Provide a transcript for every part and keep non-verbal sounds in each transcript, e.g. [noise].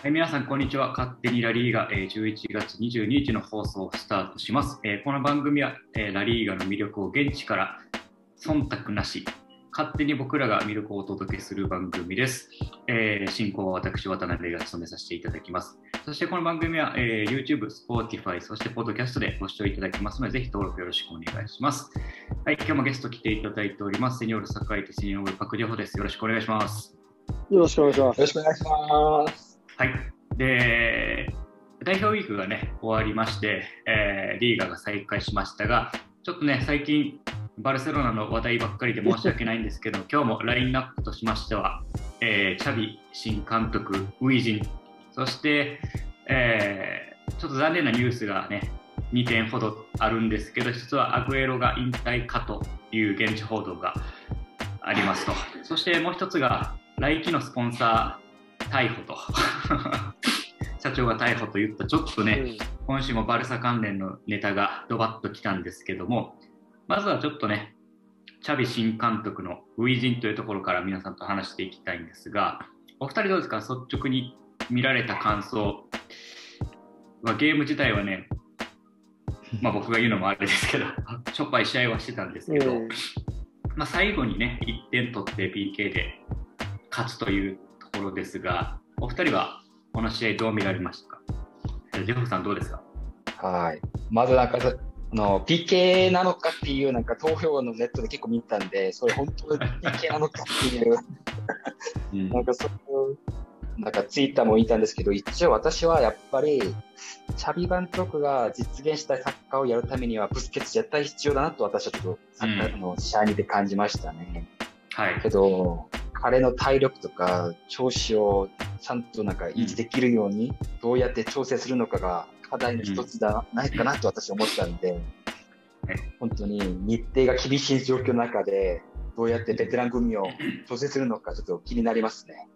はい、皆さん、こんにちは。勝手にラリーガ、えー、11月22日の放送をスタートします。えーこの番組は、えーラリーガの魅力を現地から忖度なし、勝手に僕らが魅力をお届けする番組です。えー進行は私、渡辺が務めさせていただきます。そしてこの番組は、えー YouTube、Spotify、そして Podcast でご視聴いただきますので、ぜひ登録よろしくお願いします。はい、今日もゲスト来ていただいております。セニョール坂井とセニョールパクリョホです。よろしくお願いします。よろしくお願いします。よろしくお願いします。はい。で、代表ウィークがね、終わりまして、えーリーガが再開しましたが、ちょっとね、最近、バルセロナの話題ばっかりで申し訳ないんですけど、今日もラインナップとしましては、えーチャビ新監督、ウィジン、そして、えーちょっと残念なニュースがね、2点ほどあるんですけど、一つはアグエロが引退かという現地報道がありますと。そしてもう一つが、来季のスポンサー逮捕と。[laughs] 社長が逮捕といった、ちょっとね、今週もバルサ関連のネタがドバッときたんですけども、まずはちょっとね、チャビ新監督のウィジンというところから皆さんと話していきたいんですが、お二人どうですか、率直に見られた感想。は、ゲーム自体はね、まあ僕が言うのもあれですけど、しょっぱい試合はしてたんですけど、うん。まあ、最後にね、1点取って PK で勝つというところですが、お二人はこの試合どう見られましたか？ジェフさんどうですか？はい。まずなんか、あの、PK なのかっていうなんか投票のネットで結構見たんで、それ本当に PK なのかっていう、うんなんかそういう、なんかツイッターも見たんですけど、一応私はやっぱり、チャビ監督が実現したいサッカーをやるためには、ブスケツ絶対必要だなと私はちょっとサッカーの試合見て感じましたね。はいけ。ど、彼の体力とか調子をちゃんとなんか維持できるように、どうやって調整するのかが課題の一つだ、ないかなと私は思ったんで、本当に日程が厳しい状況の中で、どうやってベテラン組を調整するのかちょっと気になりますね。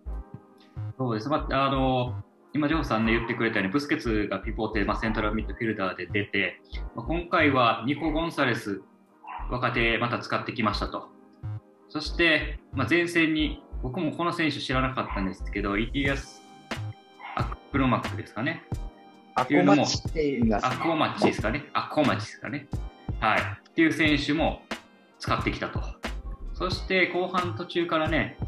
そうです。まあ、あの、今、ジョーさんね、言ってくれたように、ブスケツがピポーテ、まあ、セントラルミッドフィルダーで出て、まあ、今回はニコ・ゴンサレス、若手また使ってきましたと。そして、まあ、前線に、僕もこの選手知らなかったんですけど、イティアス・アクロマックですかね。アマチって言います、アクオマッチですかね。アクオマッチですかね。はい。っていう選手も使ってきたと。そして後半途中からね、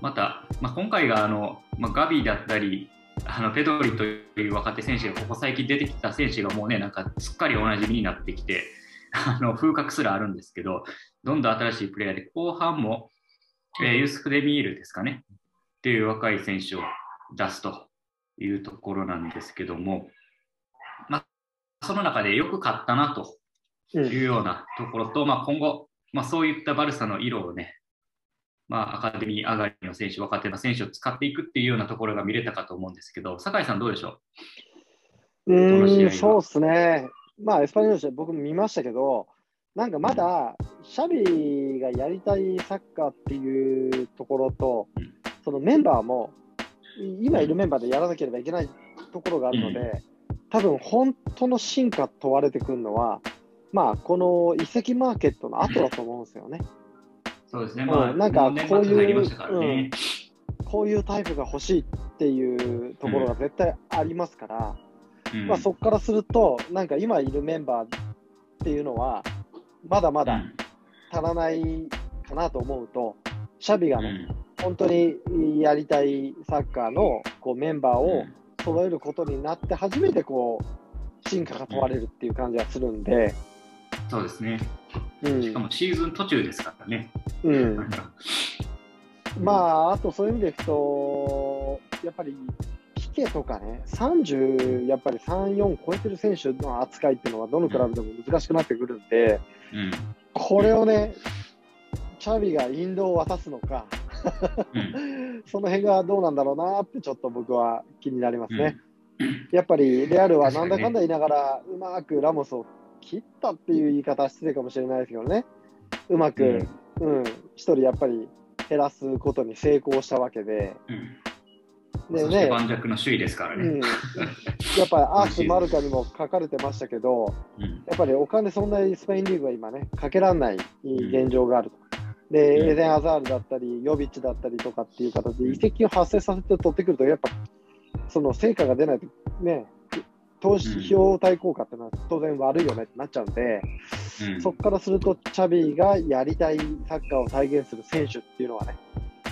また、まあ、今回があの、まあ、ガビだったり、あのペドリという若手選手がここ最近出てきた選手がもうね、なんかすっかりおなじみになってきて、あの風格すらあるんですけど、どんどん新しいプレイヤーで、後半も、えーユースフ・デミールですかね、っていう若い選手を出すというところなんですけども、まあ、その中でよく勝ったなとうん。いうようなところと、まあ、今後、まあ、そういったバルサの色をね、まあ、アカデミー上がりの選手、若手の選手を使っていくっていうようなところが見れたかと思うんですけど、酒井さん、どうでしょう？の試合はーん、そうですね。まあ、エスパニョール僕も見ましたけど、なんかまだ、シャビがやりたいサッカーっていうところとうん、そのメンバーも、今いるメンバーでやらなければいけないところがあるので、多分本当の進化問われてくるのは、まあ、この移籍マーケットの後だと思うんですよね。うそうですね、うんまあ、なんかこういう末入りましたからね。こういうタイプが欲しいっていうところが絶対ありますから、うん。まあ、そこからすると、なんか今いるメンバーっていうのは、まだまだうん。足らないかなと思うと、シャビがね、うん。本当にやりたいサッカーのこうメンバーをうん。揃えることになって、初めてこう進化が問われるっていう感じがするんで、そうですね、うん。しかもシーズン途中ですからね。うん、まあ、あとそういう意味でいくと、やっぱりピケとかね、30、やっぱり3、4超えてる選手の扱いっていうのは、どのクラブでも難しくなってくるんで、うん。これをね、チャビがインドを渡すのか、うん。[laughs] その辺がどうなんだろうなって、ちょっと僕は気になりますね。やっぱりレアルはなんだかんだ言いながら、うまくラモスを切ったっていう言い方は失礼かもしれないですけどね、うまく、うん、一人やっぱり減らすことに成功したわけで、うんでね、盤石の首位ですからうん、ね。やっぱりアース・マルカにも書かれてましたけど、うん。やっぱりお金そんなにスペインリーグは今ね、かけられない現状があると。で、うん。エデン・アザールだったり、ヨビッチだったりとかっていう形で移籍を発生させて取ってくると、やっぱその成果が出ないと、ね、投資費用対効果ってのは当然悪いよねってなっちゃうんで、うん、そこからすると、チャビがやりたいサッカーを体現する選手っていうのはね、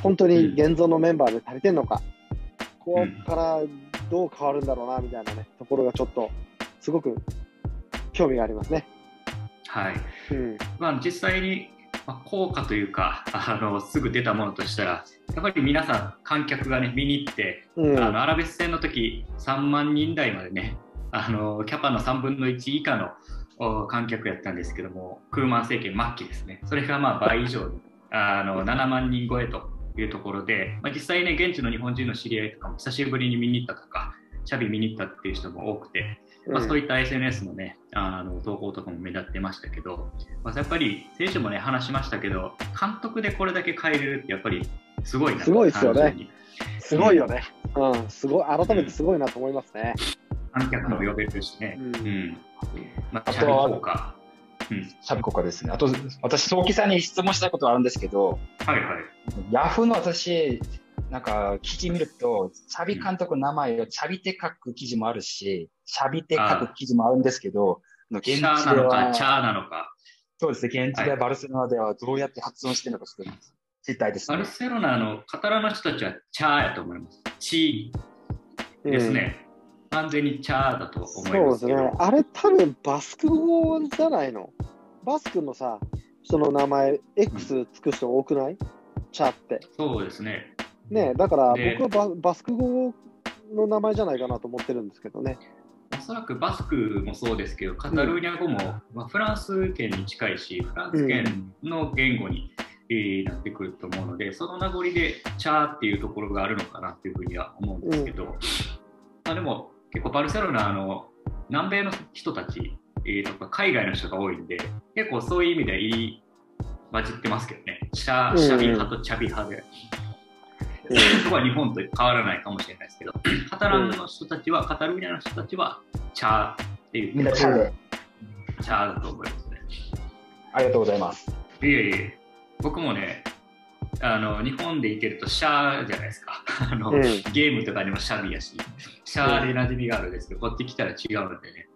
本当に現存のメンバーで足りてるのか、ここからどう変わるんだろうなみたいなね、ところがちょっと、すごく興味がありますね。はい。うん、まあ、実際に、まあ、効果というか [laughs] あの、すぐ出たものとしたら、やっぱり皆さん、観客がね、見に行って、うん、あのアラベス戦の時3万人台までね、あのキャパの3分の1以下の観客やったんですけども、クーマン政権末期ですね、それがまあ倍以上にあの7万人超えというところで、まあ、実際ね、現地の日本人の知り合いとかも久しぶりに見に行ったとか、シャビ見に行ったっていう人も多くて、まあ、そういった SNS のね、あの投稿とかも目立ってましたけど、まあ、やっぱり選手もね、話しましたけど、監督でこれだけ変えれるってやっぱりすごいなすごいですよね。すごいよね。うん、すごい、改めてすごいなと思いますね。観客も呼べるしね。うん。うん、まあ、シャビ効果。うん、シャビ効果ですね。あと、私、早期さんに質問したいことあるんですけど、はいはい。ヤフーの私、なんか記事見ると、シャビ監督の名前をシャビて書く記事もあるし、シャビて書く記事もあるんですけど、現地では。チャーなのか。そうですね、現地でバルセロナではどうやって発音してるのか知りたいです、ね、バルセロナのカタラの人たちはチャーやと思います。チーですね。完全にチャーだと思いますそうですね。あれ多分バスク語じゃないの？バスクのさ、人の名前、X つく人多くない、うん、チャーって。そうですね。ねだから僕はババスク語の名前じゃないかなと思ってるんですけどね。おそらくバスクもそうですけど、カタルーニャ語も、まあ、フランス圏に近いし、フランス圏の言語に、えなってくると思うので、その名残でチャーっていうところがあるのかなというふうには思うんですけど、うん、まあ、でも結構バルセロナの南米の人たち、えー、とか海外の人が多いんで、結構そういう意味でいい混じってますけどね、シャシャビ派とチャビ派で。そこは日本と変わらないかもしれないですけど、[laughs] カタランの人たちは、カタルーニャの人たちは、チャーっていう。みんなチャーで。チャーだと思いますね。ありがとうございます。いえいえ、僕もね、あの日本でいけるとシャーじゃないですか [laughs] あの、うん、ゲームとかにもシャビやし、シャーで馴染みがあるんですけど、こっち来たら違うんでね。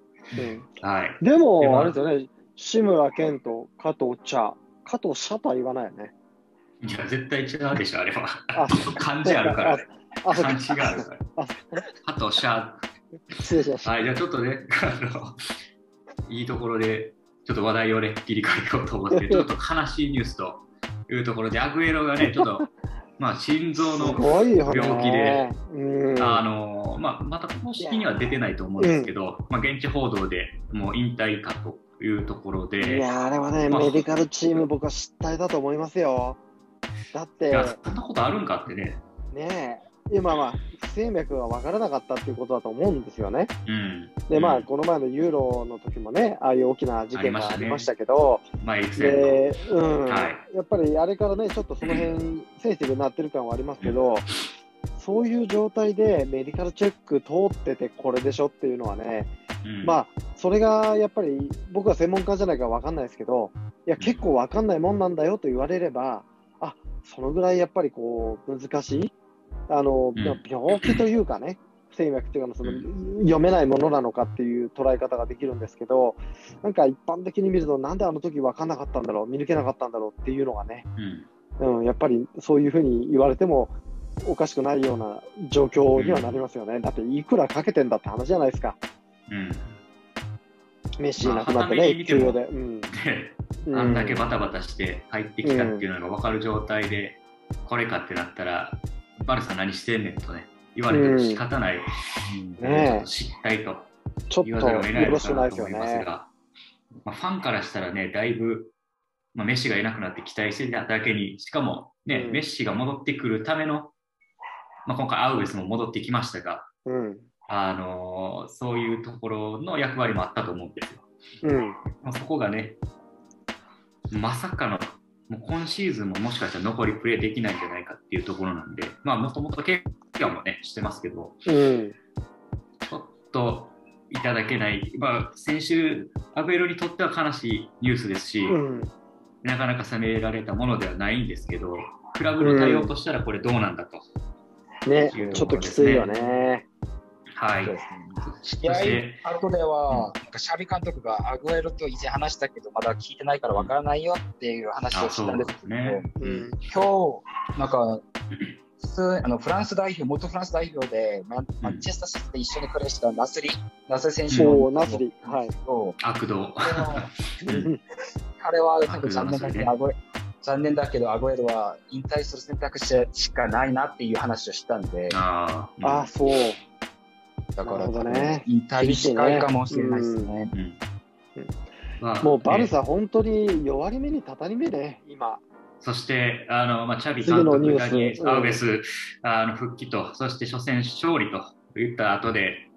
うん、はい、でも、あれですよね、志村けんと加藤茶、加藤茶とは言わないよね。いや、絶対違うでしょ、あれは。あ [laughs] 漢字あるから、ね。漢字があるから。あと、シャー。失礼しました。はい、じゃあちょっとね、あの、いいところで、ちょっと話題をね、切り替えようと思って、ちょっと悲しいニュースというところで、アグエロがね、ちょっと、[laughs] まあ、心臓の病気で、あのまあ、また公式には出てないと思うんですけど、うん、まあ、現地報道でもう引退かというところで。いや、あれはね、まあ、メディカルチーム、僕は失態だと思いますよ。だって、そんなことあるんかってね。ねえ、今は不整脈が分からなかったっていうことだと思うんですよね。うん、で、まあ、この前のユーロの時もね、ああいう大きな事件がありましたけど、で、うん、はい、やっぱりあれからね、ちょっとその辺、センシティブになってる感はありますけど、そういう状態でメディカルチェック通っててこれでしょっていうのはね、うん、まあ、それがやっぱり僕は専門家じゃないか分かんないですけど、いや、結構分かんないもんなんだよと言われれば、あそのぐらいやっぱりこう難しい、あの、うん、病気というかね、不整脈というかその、読めないものなのかっていう捉え方ができるんですけど、なんか一般的に見ると、なんであの時分かんなかったんだろう、見抜けなかったんだろうっていうのがね、うん、うん、やっぱりそういうふうに言われても、おかしくないような状況にはなりますよね。だっていくらかけてんだって話じゃないですか。うん。メッシなくなってね、休養で。うん、あんだけバタバタして入ってきたっていうのが分かる状態で、これかってなったら、バルサ何してんねんとね、言われても仕方ない、うん。ね、失態と言わざるを得ないのかなと思いますが、まあ、ファンからしたらね、だいぶ、まあ、メッシがいなくなって期待してただけに、しかもね、うん、メッシが戻ってくるための、まあ、今回アウエスも戻ってきましたが、うん、あのそういうところの役割もあったと思うんですよ。うん。まあ、そこがね、まさかの、もう今シーズンももしかしたら残りプレーできないんじゃないかっていうところなんで、まあ、もともと怪我もね、してますけど、うん、ちょっといただけない、まあ、先週、アベロにとっては悲しいニュースですし、うん、なかなか攻められたものではないんですけど、クラブの対応としたらこれどうなんだと、ね、ちょっときついよね。はい。試合後では、なんかシャビ監督がアグエロと以前話したけど、まだ聞いてないからわからないよっていう話をしたんですけど、ね。うん、今日、なんか、普通あのフランス代表、元フランス代表でママンチェスターシティで一緒にプレーしたナスリ、ナスリ選手の。ナスリ、はい、悪道。彼はなんか残念だけど、残念だけど、アゴエロは引退する選択肢しかないなっていう話をしたんで。ああ、そう。だから、ね、引退近いかもしれないですね。もうバルサ、本当に弱り目にたたり目で、今。そしてあの、まあ、チャビ監督がにアウベス、あの復帰と、そして初戦勝利といった後で、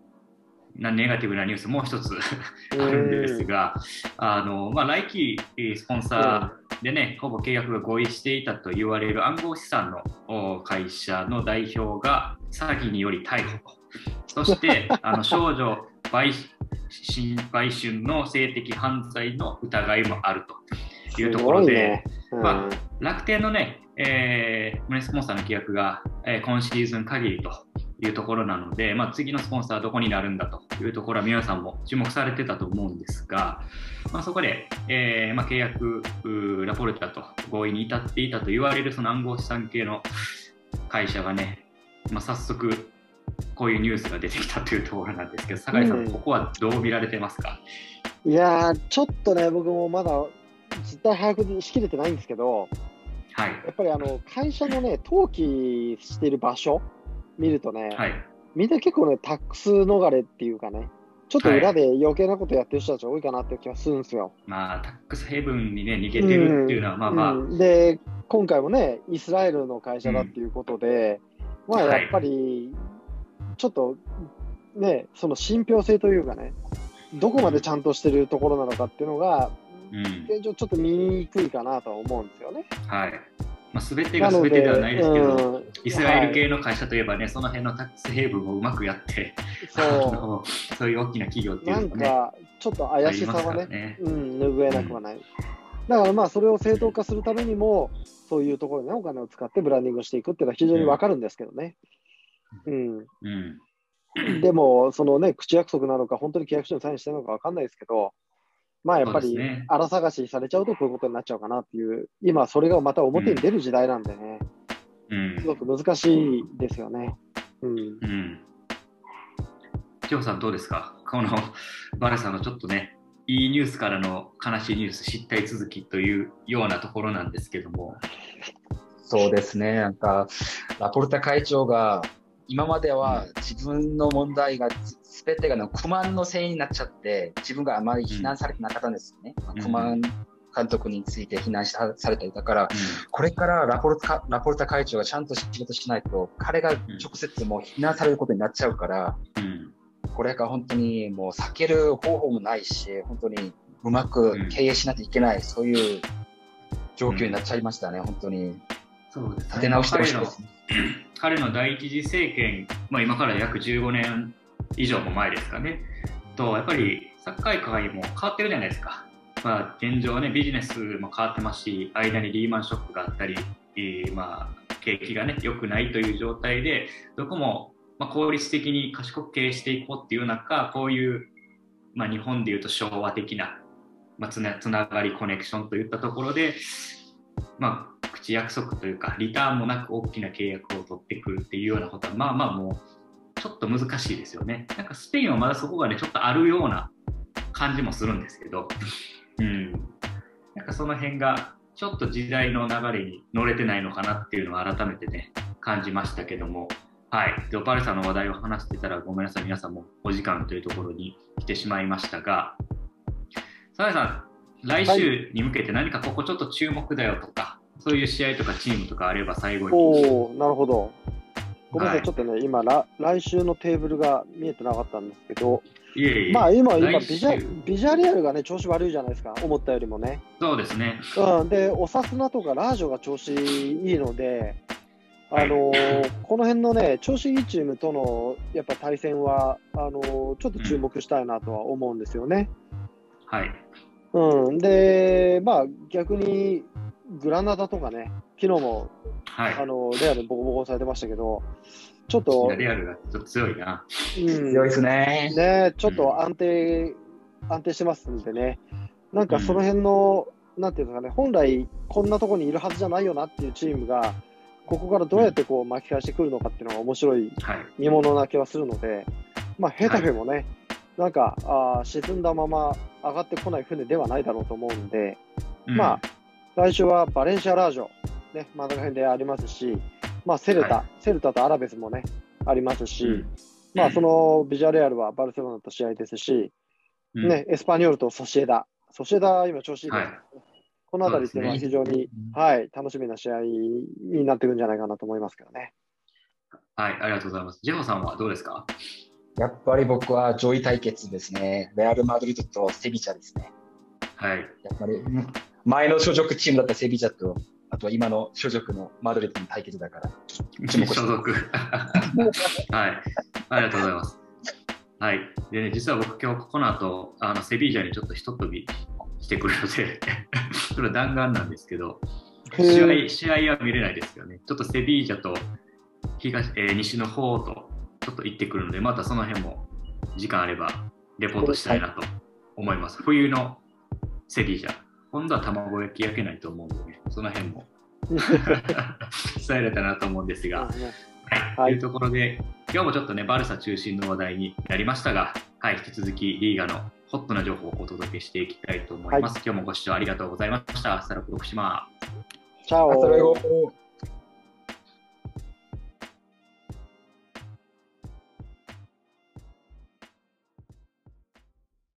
なネガティブなニュースもう一つ [laughs] あるんですが、あのまあ、来季スポンサーでね、ほぼ契約が合意していたと言われる暗号資産の会社の代表が詐欺により逮捕。そしてあの少女売売春の性的犯罪の疑いもあるというところで、ねうん、まあ、楽天のね、えー、スポンサーの契約が、えー、今シーズン限りというところなので、まあ、次のスポンサーはどこになるんだというところは皆さんも注目されてたと思うんですが、まあ、そこで、えーまあ、契約ラポルタと合意に至っていたと言われるその暗号資産系の会社がね、まあ、早速こういうニュースが出てきたというところなんですけど、酒井さん、うん、ここはどう見られてますか？いやちょっとね、僕もまだ実態把握しきれてないんですけど、はい、やっぱりあの会社のね、登記している場所、見るとね、はい、みんな結構ね、タックス逃れっていうかね、ちょっと裏で余計なことやってる人たち多いかなって気がするんですよ。まあ、タックスヘブンにね、逃げてるっていうのは、まあまあ、うん、で、今回もね、イスラエルの会社だっていうことで、うん、まあ、やっぱり、ちょっと、ね、その信憑性というかね、どこまでちゃんとしてるところなのかっていうのが、うん、現状ちょっと見にくいかなとは思うんですよね。はい。まあ、全てが全てではないですけど、うん、イスラエル系の会社といえばね、はい、その辺のタックスヘイブンをうまくやってそうそういう大きな企業っていうのが、ね、なんかちょっと怪しさはね、ねうん、拭えなくはない。うん、だからまあそれを正当化するためにも、そういうところにお金を使ってブランディングしていくっていうのは非常にわかるんですけどね。うん。うん、でも、そのね、口約束なのか、本当に契約書にサインしてるのかわかんないですけど、まあやっぱり荒探しされちゃうとこういうことになっちゃうかなっていう、今それがまた表に出る時代なんでね、うん、すごく難しいですよね。うん。うん。ジョーさんどうですか？このバレさんのちょっとね、いいニュースからの悲しいニュース、失態続きというようなところなんですけども。そうですね、なんか、ラポルタ会長が今までは自分の問題がすべてがの不満のせいになっちゃって、自分があまり非難されてなかったんですよね。うん、不満監督について非難されていたから、うん、これからラポルタラポルタ会長がちゃんと仕事しないと、彼が直接もう非難されることになっちゃうから、うん、これが本当にもう避ける方法もないし、本当にうまく経営しないといけない、そういう状況になっちゃいましたね、本当に。そうですね、立て直してほしいです、ね。彼の第一次政権、まあ、今から約15年以上も前ですかね、とやっぱりサッカー界も変わってるじゃないですか。まあ、現状はね、ビジネスも変わってますし、間にリーマンショックがあったり、えー、まあ、景気がね、良くないという状態で、どこも、まあ、効率的に賢く経営していこうっていう中、こういう、まあ、日本でいうと昭和的な、まあ、つなつながり、コネクションといったところで、まあ、口約束というか、リターンもなく大きな契約を取ってくるっていうようなことは、まあまあもう、ちょっと難しいですよね。なんかスペインはまだそこがね、ちょっとあるような感じもするんですけど、うん。なんかその辺が、ちょっと時代の流れに乗れてないのかなっていうのを改めてね、感じましたけども、はい。で、オパルさんの話題を話してたら、ごめんなさい、皆さんもお時間というところに来てしまいましたが、澤谷さん、来週に向けて何かここちょっと注目だよとか、そういう試合とかチームとかあれば最後に。おなるほど。ごめんなさい、はい、ちょっとね、今ら、来週のテーブルが見えてなかったんですけど、いえいえまあ今、今ビジャ、ビジャリアルがね、調子悪いじゃないですか、思ったよりもね。そうですね。うん、で、オサスナとかラージョが調子いいので、あのー、この辺のね、調子いいチームとのやっぱ対戦は、あのー、ちょっと注目したいなとは思うんですよね。うん、はい。うん、で、まあ逆にグラナダとかね、昨日も、はい、あのレアでボコボコされてましたけど、ちょっと、レアルがちょっと強いな。うん、強いですね。ね、ちょっと安定、うん、安定してますんでね、なんかその辺の、うん、なんていうのかね、本来こんなところにいるはずじゃないよなっていうチームが、ここからどうやってこう巻き返してくるのかっていうのが面白い見ものな気はするので、まあ、ヘタフェもね、はい、なんかあ沈んだまま上がってこない船ではないだろうと思うんで、うん、まあ、来週はバレンシア・ラージョ、ね、真ん中辺でありますし、まあ、セルタ、はい、セルタとアラベスもね、ありますし、うん、まあ、そのビジュアレアルはバルセロナと試合ですし、うん、ね、エスパニョールとソシエダ、ソシエダ、今調子いいです、はい、このあたりっていうのは非常に、ね、はい、楽しみな試合になっていくんじゃないかなと思いますけどね。はい、ありがとうございます。ジェホさんはどうですか？やっぱり僕は上位対決ですね。レアル・マドリードとセビチャですね。はい。やっぱり前の所属チームだったセビチャと、あとは今の所属のマドリードの対決だから。[laughs] 所属。[laughs] はい。ありがとうございます。はい。でね、実は僕今日この後、あのセビージャにちょっとひと飛びしてくるのでそれは弾丸なんですけど、試合試合は見れないですよね。ちょっとセビージャと東、えー、西の方とちょっと行ってくるので、またその辺も時間あればレポートしたいなと思います。はい、冬のセビージャ。今度は卵焼き焼けないと思うので、その辺も [laughs] 伝えれたなと思うんですが。はい、というところで、今日もちょっとね、バルサ中心の話題になりましたが、はい、引き続きリーガのホットな情報をお届けしていきたいと思います。はい、今日もご視聴ありがとうございました。スタラプ徳島。チャオ。